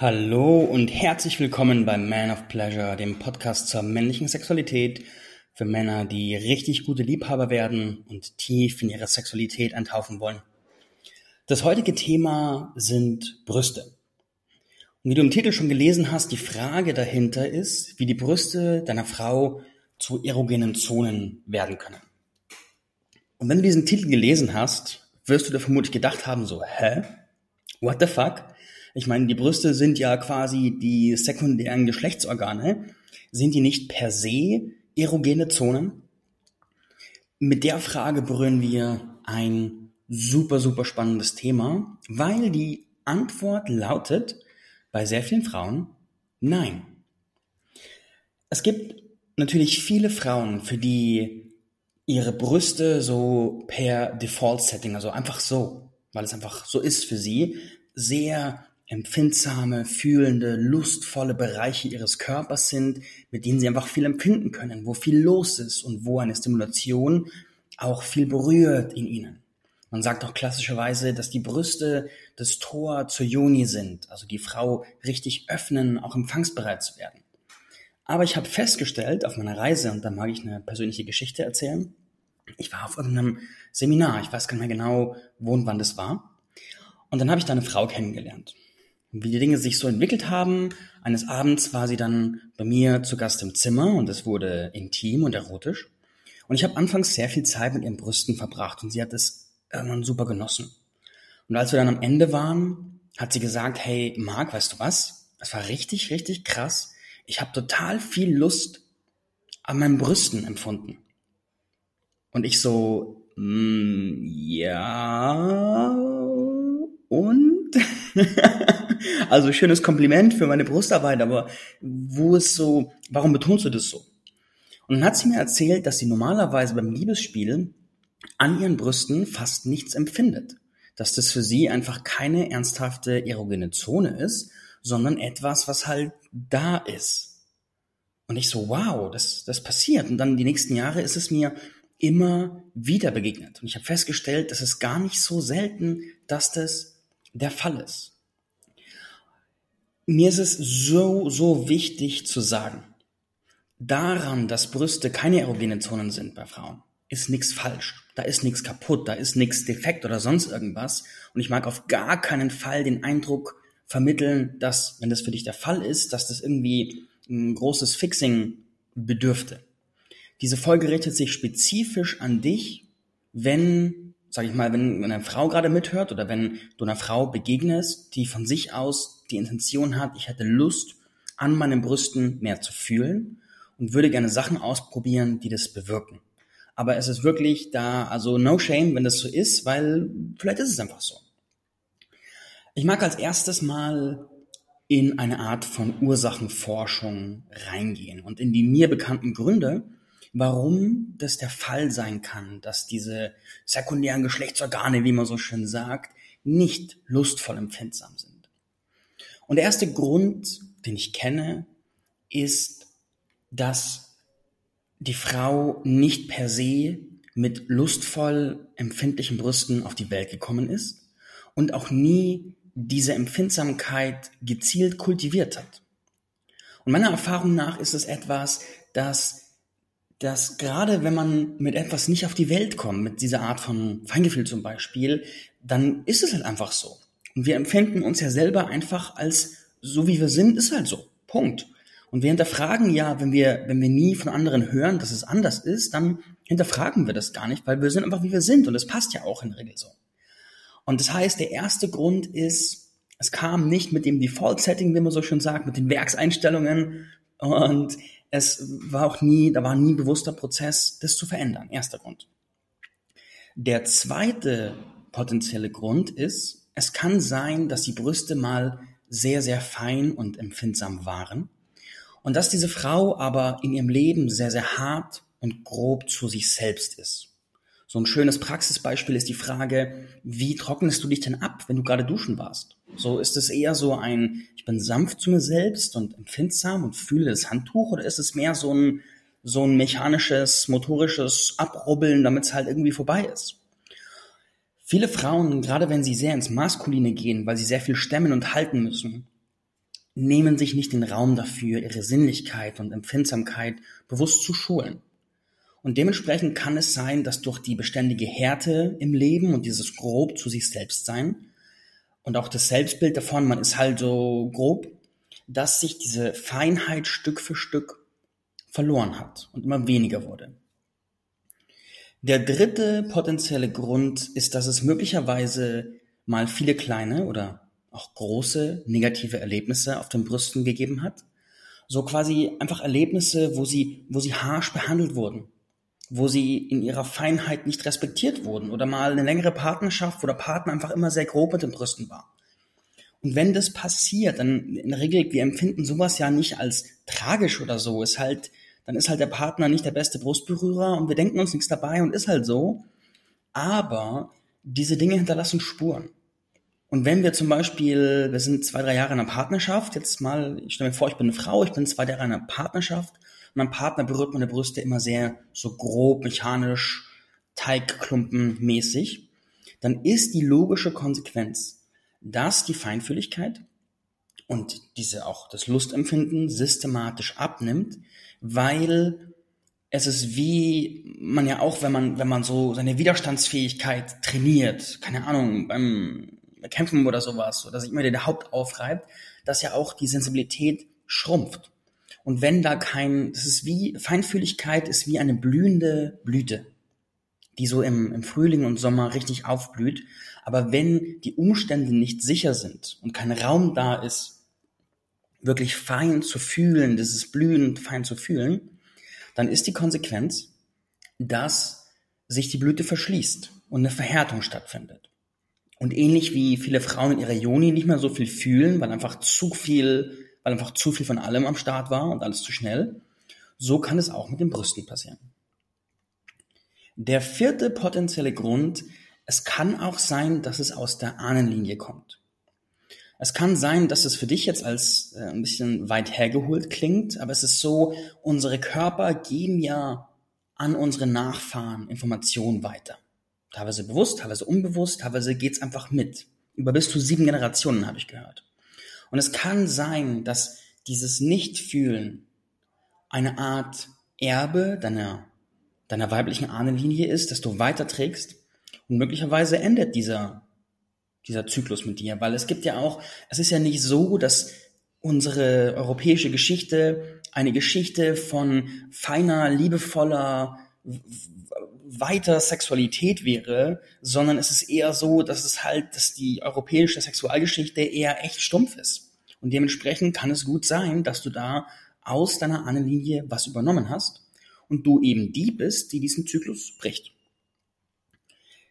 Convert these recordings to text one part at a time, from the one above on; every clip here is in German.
Hallo und herzlich willkommen beim Man of Pleasure, dem Podcast zur männlichen Sexualität für Männer, die richtig gute Liebhaber werden und tief in ihre Sexualität eintauchen wollen. Das heutige Thema sind Brüste. Und wie du im Titel schon gelesen hast, die Frage dahinter ist, wie die Brüste deiner Frau zu erogenen Zonen werden können. Und wenn du diesen Titel gelesen hast, wirst du dir vermutlich gedacht haben, so, hä? What the fuck? Ich meine, die Brüste sind ja quasi die sekundären Geschlechtsorgane. Sind die nicht per se erogene Zonen? Mit der Frage berühren wir ein super, super spannendes Thema, weil die Antwort lautet bei sehr vielen Frauen nein. Es gibt natürlich viele Frauen, für die ihre Brüste so per Default Setting, also einfach so, weil es einfach so ist für sie, sehr empfindsame, fühlende, lustvolle Bereiche ihres Körpers sind, mit denen sie einfach viel empfinden können, wo viel los ist und wo eine Stimulation auch viel berührt in ihnen. Man sagt auch klassischerweise, dass die Brüste das Tor zur Joni sind, also die Frau richtig öffnen, auch empfangsbereit zu werden. Aber ich habe festgestellt auf meiner Reise, und da mag ich eine persönliche Geschichte erzählen, ich war auf irgendeinem Seminar, ich weiß gar nicht mehr genau, wo und wann das war. Und dann habe ich da eine Frau kennengelernt wie die Dinge sich so entwickelt haben. Eines Abends war sie dann bei mir zu Gast im Zimmer und es wurde intim und erotisch. Und ich habe anfangs sehr viel Zeit mit ihren Brüsten verbracht und sie hat es irgendwann super genossen. Und als wir dann am Ende waren, hat sie gesagt, hey Marc, weißt du was? Das war richtig, richtig krass. Ich habe total viel Lust an meinen Brüsten empfunden. Und ich so, mm, ja, und? also schönes Kompliment für meine Brustarbeit, aber wo ist so, warum betonst du das so? Und dann hat sie mir erzählt, dass sie normalerweise beim Liebesspiel an ihren Brüsten fast nichts empfindet. Dass das für sie einfach keine ernsthafte erogene Zone ist, sondern etwas, was halt da ist. Und ich so, wow, das, das passiert. Und dann die nächsten Jahre ist es mir immer wieder begegnet. Und ich habe festgestellt, dass es gar nicht so selten, dass das der Fall ist mir ist es so, so wichtig zu sagen, daran, dass Brüste keine erogene Zonen sind bei Frauen, ist nichts falsch. Da ist nichts kaputt, da ist nichts defekt oder sonst irgendwas. Und ich mag auf gar keinen Fall den Eindruck vermitteln, dass, wenn das für dich der Fall ist, dass das irgendwie ein großes Fixing bedürfte. Diese Folge richtet sich spezifisch an dich, wenn sag ich mal, wenn eine Frau gerade mithört oder wenn du einer Frau begegnest, die von sich aus die Intention hat, ich hätte Lust, an meinen Brüsten mehr zu fühlen und würde gerne Sachen ausprobieren, die das bewirken. Aber es ist wirklich da, also no shame, wenn das so ist, weil vielleicht ist es einfach so. Ich mag als erstes mal in eine Art von Ursachenforschung reingehen und in die mir bekannten Gründe, warum das der Fall sein kann, dass diese sekundären Geschlechtsorgane, wie man so schön sagt, nicht lustvoll empfindsam sind. Und der erste Grund, den ich kenne, ist, dass die Frau nicht per se mit lustvoll empfindlichen Brüsten auf die Welt gekommen ist und auch nie diese Empfindsamkeit gezielt kultiviert hat. Und meiner Erfahrung nach ist es etwas, das dass gerade wenn man mit etwas nicht auf die Welt kommt, mit dieser Art von Feingefühl zum Beispiel, dann ist es halt einfach so. Und wir empfinden uns ja selber einfach als so wie wir sind, ist halt so. Punkt. Und wir hinterfragen ja, wenn wir, wenn wir nie von anderen hören, dass es anders ist, dann hinterfragen wir das gar nicht, weil wir sind einfach wie wir sind und es passt ja auch in der Regel so. Und das heißt, der erste Grund ist, es kam nicht mit dem Default-Setting, wie man so schön sagt, mit den Werkseinstellungen und es war auch nie, da war nie bewusster Prozess, das zu verändern. Erster Grund. Der zweite potenzielle Grund ist, es kann sein, dass die Brüste mal sehr, sehr fein und empfindsam waren und dass diese Frau aber in ihrem Leben sehr, sehr hart und grob zu sich selbst ist. So ein schönes Praxisbeispiel ist die Frage, wie trocknest du dich denn ab, wenn du gerade duschen warst? So ist es eher so ein, ich bin sanft zu mir selbst und empfindsam und fühle das Handtuch oder ist es mehr so ein, so ein mechanisches, motorisches Abrubbeln, damit es halt irgendwie vorbei ist? Viele Frauen, gerade wenn sie sehr ins Maskuline gehen, weil sie sehr viel stemmen und halten müssen, nehmen sich nicht den Raum dafür, ihre Sinnlichkeit und Empfindsamkeit bewusst zu schulen. Und dementsprechend kann es sein, dass durch die beständige Härte im Leben und dieses grob zu sich selbst sein und auch das Selbstbild davon, man ist halt so grob, dass sich diese Feinheit Stück für Stück verloren hat und immer weniger wurde. Der dritte potenzielle Grund ist, dass es möglicherweise mal viele kleine oder auch große negative Erlebnisse auf den Brüsten gegeben hat. So quasi einfach Erlebnisse, wo sie, wo sie harsch behandelt wurden, wo sie in ihrer Feinheit nicht respektiert wurden oder mal eine längere Partnerschaft, wo der Partner einfach immer sehr grob mit den Brüsten war. Und wenn das passiert, dann in der Regel, wir empfinden sowas ja nicht als tragisch oder so, ist halt, dann ist halt der Partner nicht der beste Brustberührer und wir denken uns nichts dabei und ist halt so. Aber diese Dinge hinterlassen Spuren. Und wenn wir zum Beispiel, wir sind zwei, drei Jahre in einer Partnerschaft, jetzt mal, ich stelle mir vor, ich bin eine Frau, ich bin zwei Jahre in einer Partnerschaft und mein Partner berührt meine Brüste immer sehr so grob, mechanisch, Teigklumpenmäßig, dann ist die logische Konsequenz, dass die Feinfühligkeit und diese auch das Lustempfinden systematisch abnimmt, weil es ist wie man ja auch, wenn man, wenn man so seine Widerstandsfähigkeit trainiert, keine Ahnung, beim Kämpfen oder sowas, oder sich immer der Haupt aufreibt, dass ja auch die Sensibilität schrumpft. Und wenn da kein, das ist wie, Feinfühligkeit ist wie eine blühende Blüte, die so im, im Frühling und Sommer richtig aufblüht. Aber wenn die Umstände nicht sicher sind und kein Raum da ist, wirklich fein zu fühlen, dieses Blühen fein zu fühlen, dann ist die Konsequenz, dass sich die Blüte verschließt und eine Verhärtung stattfindet. Und ähnlich wie viele Frauen in ihrer Joni nicht mehr so viel fühlen, weil einfach zu viel, weil einfach zu viel von allem am Start war und alles zu schnell, so kann es auch mit den Brüsten passieren. Der vierte potenzielle Grund, es kann auch sein, dass es aus der Ahnenlinie kommt. Es kann sein, dass es für dich jetzt als äh, ein bisschen weit hergeholt klingt, aber es ist so, unsere Körper geben ja an unsere Nachfahren Informationen weiter. Teilweise bewusst, teilweise unbewusst, teilweise geht's einfach mit. Über bis zu sieben Generationen habe ich gehört. Und es kann sein, dass dieses Nichtfühlen eine Art Erbe deiner, deiner weiblichen Ahnenlinie ist, dass du weiterträgst. Und möglicherweise endet dieser, dieser Zyklus mit dir, weil es gibt ja auch, es ist ja nicht so, dass unsere europäische Geschichte eine Geschichte von feiner, liebevoller, weiter Sexualität wäre, sondern es ist eher so, dass es halt, dass die europäische Sexualgeschichte eher echt stumpf ist. Und dementsprechend kann es gut sein, dass du da aus deiner Ahnenlinie was übernommen hast und du eben die bist, die diesen Zyklus bricht.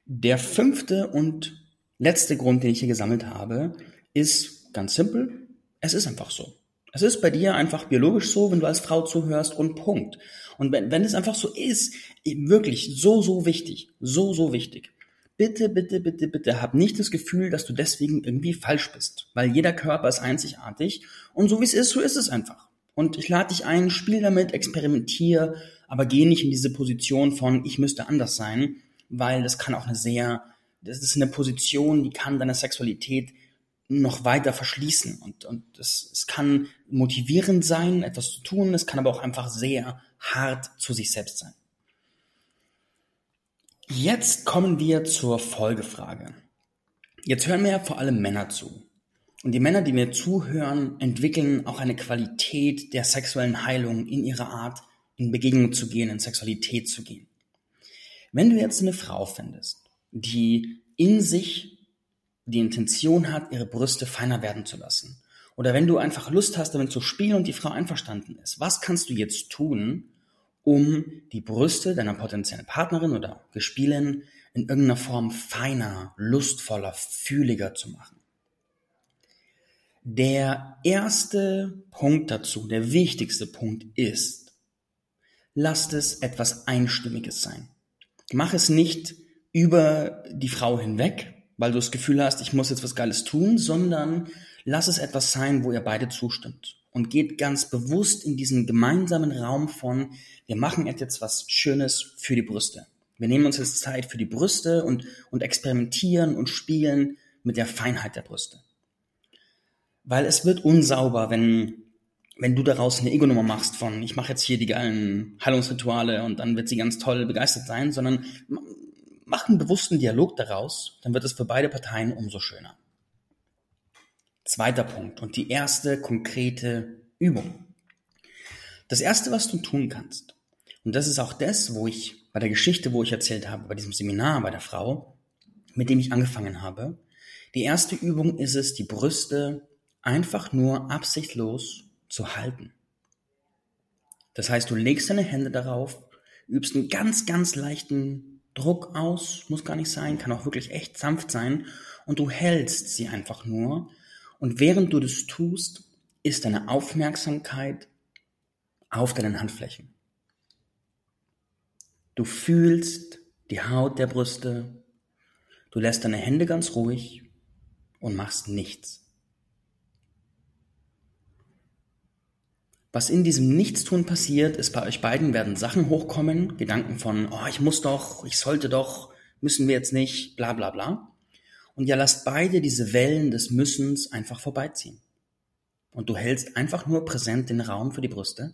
Der fünfte und letzte Grund, den ich hier gesammelt habe, ist ganz simpel. Es ist einfach so. Es ist bei dir einfach biologisch so, wenn du als Frau zuhörst und Punkt. Und wenn, wenn es einfach so ist, wirklich so, so wichtig, so, so wichtig. Bitte, bitte, bitte, bitte hab nicht das Gefühl, dass du deswegen irgendwie falsch bist, weil jeder Körper ist einzigartig und so wie es ist, so ist es einfach. Und ich lade dich ein, spiel damit, experimentier, aber geh nicht in diese Position von ich müsste anders sein, weil das kann auch eine sehr, das ist eine Position, die kann deine Sexualität noch weiter verschließen und, und es, es kann motivierend sein, etwas zu tun, es kann aber auch einfach sehr hart zu sich selbst sein. Jetzt kommen wir zur Folgefrage. Jetzt hören mir ja vor allem Männer zu. Und die Männer, die mir zuhören, entwickeln auch eine Qualität der sexuellen Heilung in ihrer Art, in Begegnung zu gehen, in Sexualität zu gehen. Wenn du jetzt eine Frau findest, die in sich die Intention hat, ihre Brüste feiner werden zu lassen. Oder wenn du einfach Lust hast, damit zu spielen und die Frau einverstanden ist, was kannst du jetzt tun, um die Brüste deiner potenziellen Partnerin oder Gespielin in irgendeiner Form feiner, lustvoller, fühliger zu machen? Der erste Punkt dazu, der wichtigste Punkt ist, lasst es etwas Einstimmiges sein. Mach es nicht über die Frau hinweg, weil du das Gefühl hast, ich muss jetzt was Geiles tun, sondern lass es etwas sein, wo ihr beide zustimmt. Und geht ganz bewusst in diesen gemeinsamen Raum von, wir machen jetzt was Schönes für die Brüste. Wir nehmen uns jetzt Zeit für die Brüste und, und experimentieren und spielen mit der Feinheit der Brüste. weil es wird unsauber, wenn wenn du daraus eine Ego-Nummer machst von, ich mache jetzt hier die geilen Heilungsrituale und dann wird sie ganz toll begeistert sein, sondern mach einen bewussten Dialog daraus, dann wird es für beide Parteien umso schöner. Zweiter Punkt und die erste konkrete Übung. Das erste, was du tun kannst, und das ist auch das, wo ich bei der Geschichte, wo ich erzählt habe, bei diesem Seminar bei der Frau, mit dem ich angefangen habe, die erste Übung ist es, die Brüste einfach nur absichtlos zu halten. Das heißt, du legst deine Hände darauf, übst einen ganz, ganz leichten Druck aus, muss gar nicht sein, kann auch wirklich echt sanft sein, und du hältst sie einfach nur. Und während du das tust, ist deine Aufmerksamkeit auf deinen Handflächen. Du fühlst die Haut der Brüste, du lässt deine Hände ganz ruhig und machst nichts. Was in diesem Nichtstun passiert, ist bei euch beiden werden Sachen hochkommen, Gedanken von, oh, ich muss doch, ich sollte doch, müssen wir jetzt nicht, bla bla bla. Und ihr lasst beide diese Wellen des Müssens einfach vorbeiziehen. Und du hältst einfach nur präsent den Raum für die Brüste.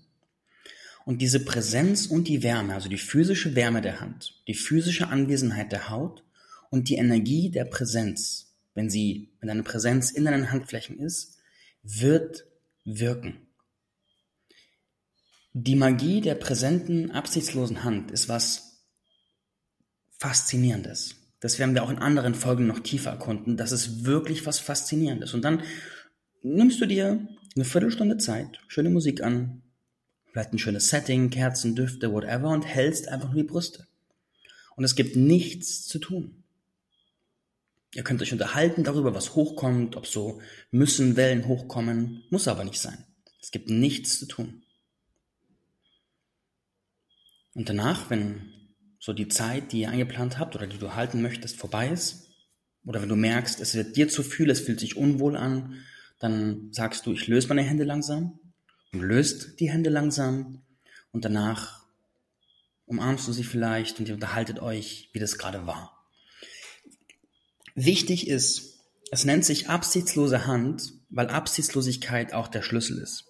Und diese Präsenz und die Wärme, also die physische Wärme der Hand, die physische Anwesenheit der Haut und die Energie der Präsenz, wenn sie, wenn deine Präsenz in deinen Handflächen ist, wird wirken. Die Magie der präsenten, absichtslosen Hand ist was Faszinierendes. Das werden wir auch in anderen Folgen noch tiefer erkunden. Das ist wirklich was Faszinierendes. Und dann nimmst du dir eine Viertelstunde Zeit, schöne Musik an, vielleicht ein schönes Setting, Kerzen, Düfte, whatever und hältst einfach nur die Brüste. Und es gibt nichts zu tun. Ihr könnt euch unterhalten darüber, was hochkommt, ob so müssen Wellen hochkommen, muss aber nicht sein. Es gibt nichts zu tun. Und danach, wenn so die Zeit, die ihr eingeplant habt oder die du halten möchtest, vorbei ist, oder wenn du merkst, es wird dir zu viel, es fühlt sich unwohl an, dann sagst du, ich löse meine Hände langsam und löst die Hände langsam und danach umarmst du sie vielleicht und ihr unterhaltet euch, wie das gerade war. Wichtig ist, es nennt sich absichtslose Hand, weil Absichtslosigkeit auch der Schlüssel ist.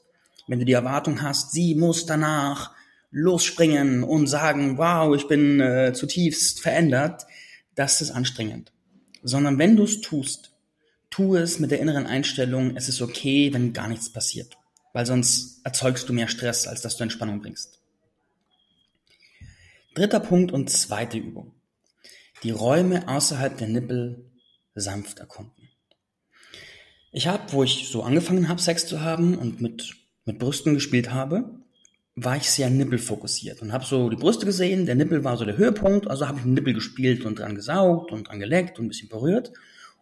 Wenn du die Erwartung hast, sie muss danach losspringen und sagen, wow, ich bin äh, zutiefst verändert, das ist anstrengend. Sondern wenn du es tust, tu es mit der inneren Einstellung, es ist okay, wenn gar nichts passiert. Weil sonst erzeugst du mehr Stress, als dass du Entspannung bringst. Dritter Punkt und zweite Übung. Die Räume außerhalb der Nippel sanft erkunden. Ich habe, wo ich so angefangen habe, Sex zu haben und mit, mit Brüsten gespielt habe, war ich sehr nippelfokussiert und habe so die Brüste gesehen, der Nippel war so der Höhepunkt, also habe ich den Nippel gespielt und dran gesaugt und dran geleckt und ein bisschen berührt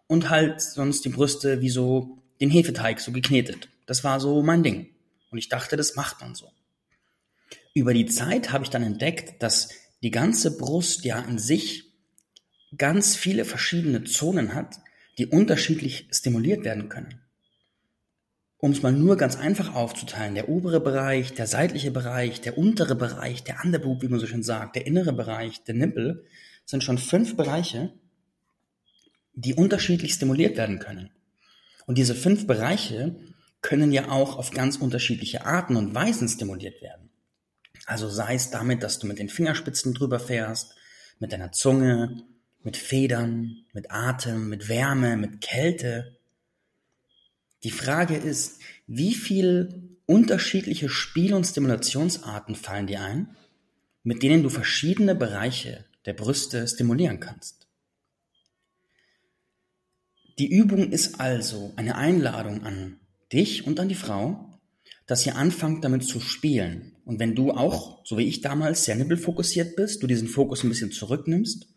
und halt sonst die Brüste wie so den Hefeteig so geknetet. Das war so mein Ding. Und ich dachte, das macht man so. Über die Zeit habe ich dann entdeckt, dass die ganze Brust ja in sich ganz viele verschiedene Zonen hat, die unterschiedlich stimuliert werden können um es mal nur ganz einfach aufzuteilen, der obere Bereich, der seitliche Bereich, der untere Bereich, der Underboob, wie man so schön sagt, der innere Bereich, der Nippel, sind schon fünf Bereiche, die unterschiedlich stimuliert werden können. Und diese fünf Bereiche können ja auch auf ganz unterschiedliche Arten und Weisen stimuliert werden. Also sei es damit, dass du mit den Fingerspitzen drüber fährst, mit deiner Zunge, mit Federn, mit Atem, mit Wärme, mit Kälte, die Frage ist, wie viel unterschiedliche Spiel- und Stimulationsarten fallen dir ein, mit denen du verschiedene Bereiche der Brüste stimulieren kannst? Die Übung ist also eine Einladung an dich und an die Frau, dass ihr anfangt damit zu spielen. Und wenn du auch, so wie ich damals, sehr nippelfokussiert bist, du diesen Fokus ein bisschen zurücknimmst,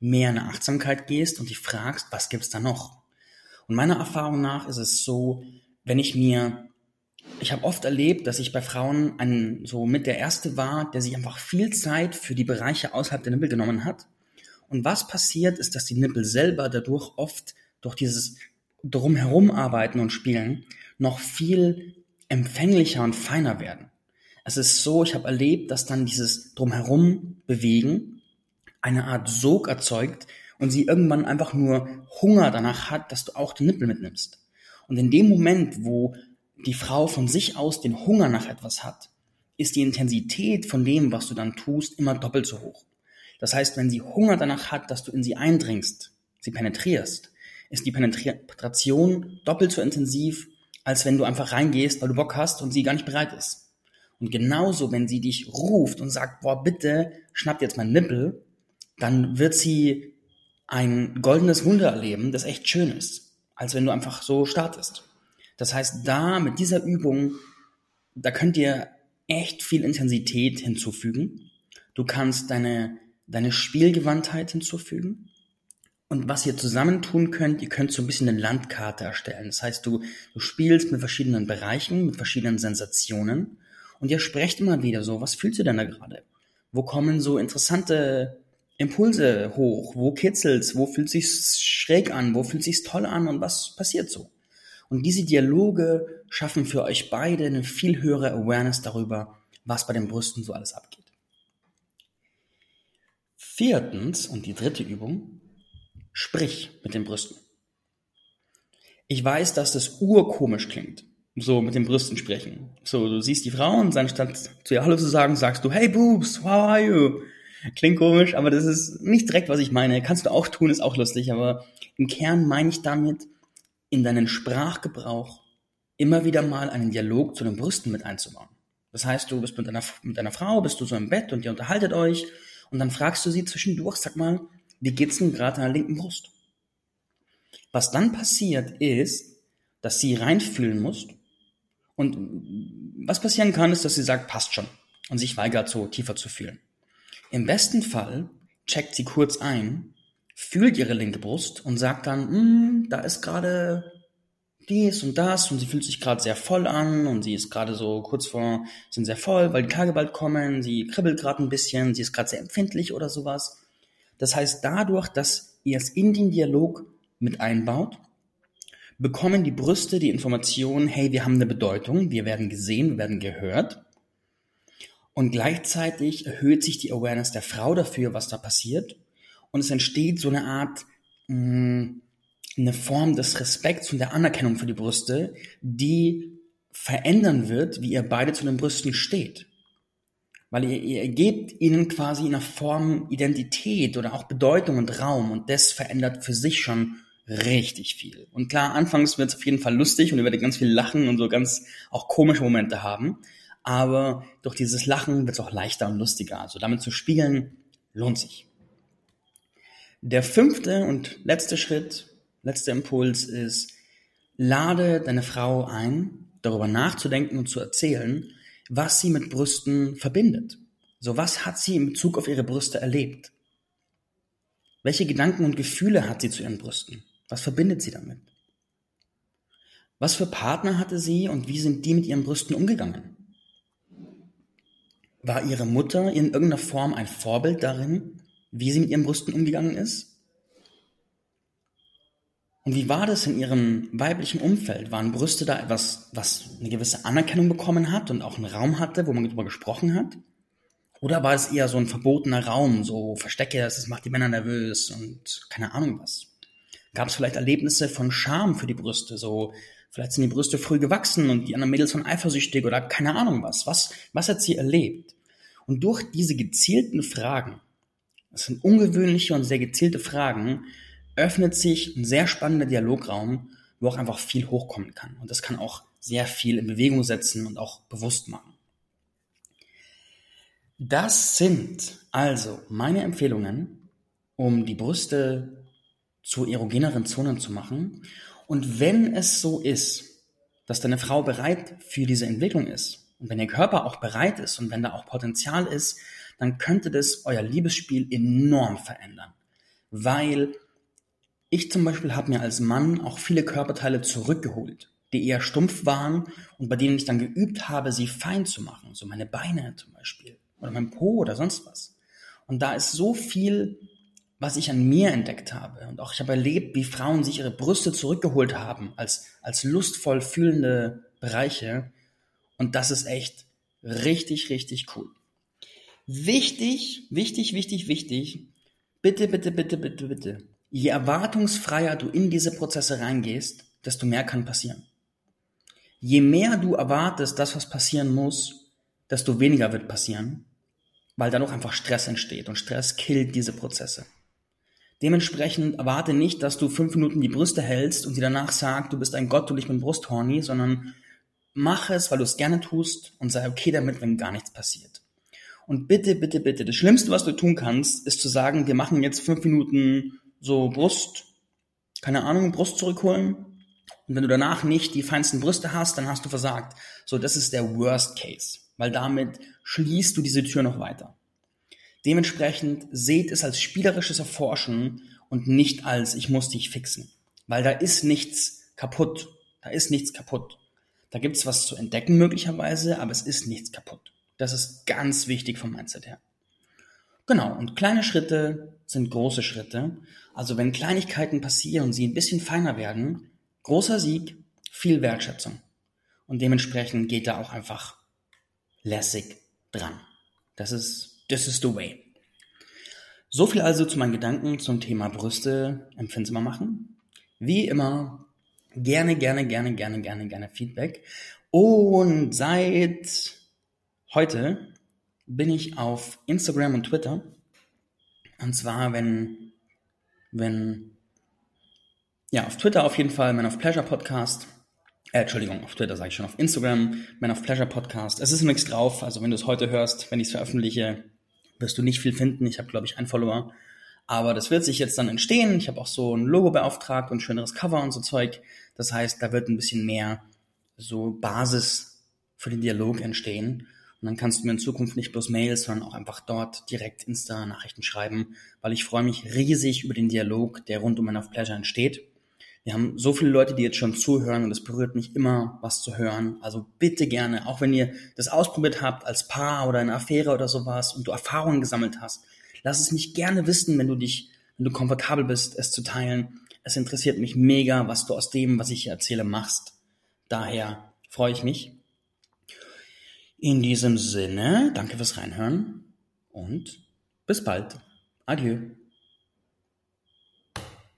mehr in Achtsamkeit gehst und dich fragst, was gibt's da noch? Und meiner Erfahrung nach ist es so, wenn ich mir, ich habe oft erlebt, dass ich bei Frauen ein, so mit der Erste war, der sich einfach viel Zeit für die Bereiche außerhalb der Nippel genommen hat. Und was passiert ist, dass die Nippel selber dadurch oft durch dieses drumherum arbeiten und spielen noch viel empfänglicher und feiner werden. Es ist so, ich habe erlebt, dass dann dieses drumherum bewegen eine Art Sog erzeugt, und sie irgendwann einfach nur Hunger danach hat, dass du auch den Nippel mitnimmst. Und in dem Moment, wo die Frau von sich aus den Hunger nach etwas hat, ist die Intensität von dem, was du dann tust, immer doppelt so hoch. Das heißt, wenn sie Hunger danach hat, dass du in sie eindringst, sie penetrierst, ist die Penetration doppelt so intensiv, als wenn du einfach reingehst, weil du Bock hast und sie gar nicht bereit ist. Und genauso, wenn sie dich ruft und sagt, boah, bitte, schnapp jetzt mein Nippel, dann wird sie ein goldenes Wunder erleben, das echt schön ist, als wenn du einfach so startest. Das heißt, da mit dieser Übung, da könnt ihr echt viel Intensität hinzufügen. Du kannst deine, deine Spielgewandtheit hinzufügen. Und was ihr zusammen tun könnt, ihr könnt so ein bisschen eine Landkarte erstellen. Das heißt, du, du spielst mit verschiedenen Bereichen, mit verschiedenen Sensationen und ihr sprecht immer wieder so, was fühlst du denn da gerade? Wo kommen so interessante Impulse hoch? Wo kitzelt's? Wo fühlt sich's schräg an? Wo fühlt sich's toll an? Und was passiert so? Und diese Dialoge schaffen für euch beide eine viel höhere Awareness darüber, was bei den Brüsten so alles abgeht. Viertens und die dritte Übung, sprich mit den Brüsten. Ich weiß, dass das urkomisch klingt, so mit den Brüsten sprechen. So, du siehst die Frau und anstatt zu ihr Hallo zu sagen, sagst du, hey Boobs, how are you? Klingt komisch, aber das ist nicht direkt, was ich meine. Kannst du auch tun, ist auch lustig, aber im Kern meine ich damit, in deinen Sprachgebrauch immer wieder mal einen Dialog zu den Brüsten mit einzubauen. Das heißt, du bist mit einer, mit einer Frau, bist du so im Bett und ihr unterhaltet euch und dann fragst du sie zwischendurch, sag mal, wie geht's denn gerade der linken Brust? Was dann passiert ist, dass sie reinfühlen muss und was passieren kann, ist, dass sie sagt, passt schon und sich weigert, so tiefer zu fühlen. Im besten Fall checkt sie kurz ein fühlt ihre linke Brust und sagt dann, hm, da ist gerade dies und das und sie fühlt sich gerade sehr voll an und sie ist gerade so kurz vor, sind sehr voll, weil die Tage bald kommen, sie kribbelt gerade ein bisschen, sie ist gerade sehr empfindlich oder sowas. Das heißt, dadurch, dass ihr es in den Dialog mit einbaut, bekommen die Brüste die Information, hey, wir haben eine Bedeutung, wir werden gesehen, wir werden gehört. Und gleichzeitig erhöht sich die Awareness der Frau dafür, was da passiert und es entsteht so eine Art, mh, mm, eine Form des Respekts und der Anerkennung für die Brüste, die verändern wird, wie ihr beide zu den Brüsten steht. Weil ihr, ihr gebt ihnen quasi in einer Form Identität oder auch Bedeutung und Raum und das verändert für sich schon richtig viel. Und klar, anfangs wird es auf jeden Fall lustig und ihr werdet ganz viel lachen und so ganz auch komische Momente haben. Aber durch dieses Lachen wird es auch leichter und lustiger. Also damit zu spielen, lohnt sich. Der fünfte und letzte Schritt, letzter Impuls ist, lade deine Frau ein, darüber nachzudenken und zu erzählen, was sie mit Brüsten verbindet. So was hat sie in Bezug auf ihre Brüste erlebt? Welche Gedanken und Gefühle hat sie zu ihren Brüsten? Was verbindet sie damit? Was für Partner hatte sie und wie sind die mit ihren Brüsten umgegangen? War ihre Mutter in irgendeiner Form ein Vorbild darin, wie sie mit ihren Brüsten umgegangen ist? Und wie war das in ihrem weiblichen Umfeld? Waren Brüste da etwas, was eine gewisse Anerkennung bekommen hat und auch einen Raum hatte, wo man darüber gesprochen hat? Oder war es eher so ein verbotener Raum, so Verstecke, das macht die Männer nervös und keine Ahnung was? Gab es vielleicht Erlebnisse von Scham für die Brüste, so vielleicht sind die Brüste früh gewachsen und die anderen Mädels waren eifersüchtig oder keine Ahnung was. Was, was hat sie erlebt? Und durch diese gezielten Fragen das sind ungewöhnliche und sehr gezielte Fragen, öffnet sich ein sehr spannender Dialograum, wo auch einfach viel hochkommen kann. Und das kann auch sehr viel in Bewegung setzen und auch bewusst machen. Das sind also meine Empfehlungen, um die Brüste zu erogeneren Zonen zu machen. Und wenn es so ist, dass deine Frau bereit für diese Entwicklung ist und wenn ihr Körper auch bereit ist und wenn da auch Potenzial ist, dann könnte das euer Liebesspiel enorm verändern. Weil ich zum Beispiel habe mir als Mann auch viele Körperteile zurückgeholt, die eher stumpf waren und bei denen ich dann geübt habe, sie fein zu machen. So meine Beine zum Beispiel oder mein Po oder sonst was. Und da ist so viel, was ich an mir entdeckt habe. Und auch ich habe erlebt, wie Frauen sich ihre Brüste zurückgeholt haben als, als lustvoll fühlende Bereiche. Und das ist echt richtig, richtig cool. Wichtig, wichtig, wichtig, wichtig. Bitte, bitte, bitte, bitte, bitte. Je erwartungsfreier du in diese Prozesse reingehst, desto mehr kann passieren. Je mehr du erwartest, dass was passieren muss, desto weniger wird passieren, weil dadurch einfach Stress entsteht und Stress killt diese Prozesse. Dementsprechend erwarte nicht, dass du fünf Minuten die Brüste hältst und sie danach sagt, du bist ein Gott und ich bin Brusthorny, sondern mach es, weil du es gerne tust und sei okay damit, wenn gar nichts passiert. Und bitte, bitte, bitte, das Schlimmste, was du tun kannst, ist zu sagen, wir machen jetzt fünf Minuten so Brust, keine Ahnung, Brust zurückholen. Und wenn du danach nicht die feinsten Brüste hast, dann hast du versagt. So, das ist der Worst Case, weil damit schließt du diese Tür noch weiter. Dementsprechend seht es als spielerisches Erforschen und nicht als ich muss dich fixen. Weil da ist nichts kaputt. Da ist nichts kaputt. Da gibt's was zu entdecken möglicherweise, aber es ist nichts kaputt. Das ist ganz wichtig vom Mindset her. Genau, und kleine Schritte sind große Schritte. Also wenn Kleinigkeiten passieren und sie ein bisschen feiner werden, großer Sieg, viel Wertschätzung. Und dementsprechend geht da auch einfach lässig dran. Das ist, das ist the way. So viel also zu meinen Gedanken zum Thema Brüste empfindsamer machen. Wie immer, gerne, gerne, gerne, gerne, gerne, gerne Feedback. Und seit Heute bin ich auf Instagram und Twitter. Und zwar, wenn, wenn, ja, auf Twitter auf jeden Fall, Man of Pleasure Podcast. Äh, Entschuldigung, auf Twitter sage ich schon, auf Instagram, Man of Pleasure Podcast. Es ist nichts drauf, also wenn du es heute hörst, wenn ich es veröffentliche, wirst du nicht viel finden. Ich habe, glaube ich, einen Follower. Aber das wird sich jetzt dann entstehen. Ich habe auch so ein Logo beauftragt und schöneres Cover und so Zeug. Das heißt, da wird ein bisschen mehr so Basis für den Dialog entstehen. Und dann kannst du mir in Zukunft nicht bloß Mails, sondern auch einfach dort direkt Insta-Nachrichten schreiben, weil ich freue mich riesig über den Dialog, der rund um Man of Pleasure entsteht. Wir haben so viele Leute, die jetzt schon zuhören und es berührt mich immer, was zu hören. Also bitte gerne, auch wenn ihr das ausprobiert habt als Paar oder eine Affäre oder sowas und du Erfahrungen gesammelt hast, lass es mich gerne wissen, wenn du dich, wenn du komfortabel bist, es zu teilen. Es interessiert mich mega, was du aus dem, was ich hier erzähle, machst. Daher freue ich mich. In diesem Sinne, danke fürs Reinhören und bis bald. Adieu.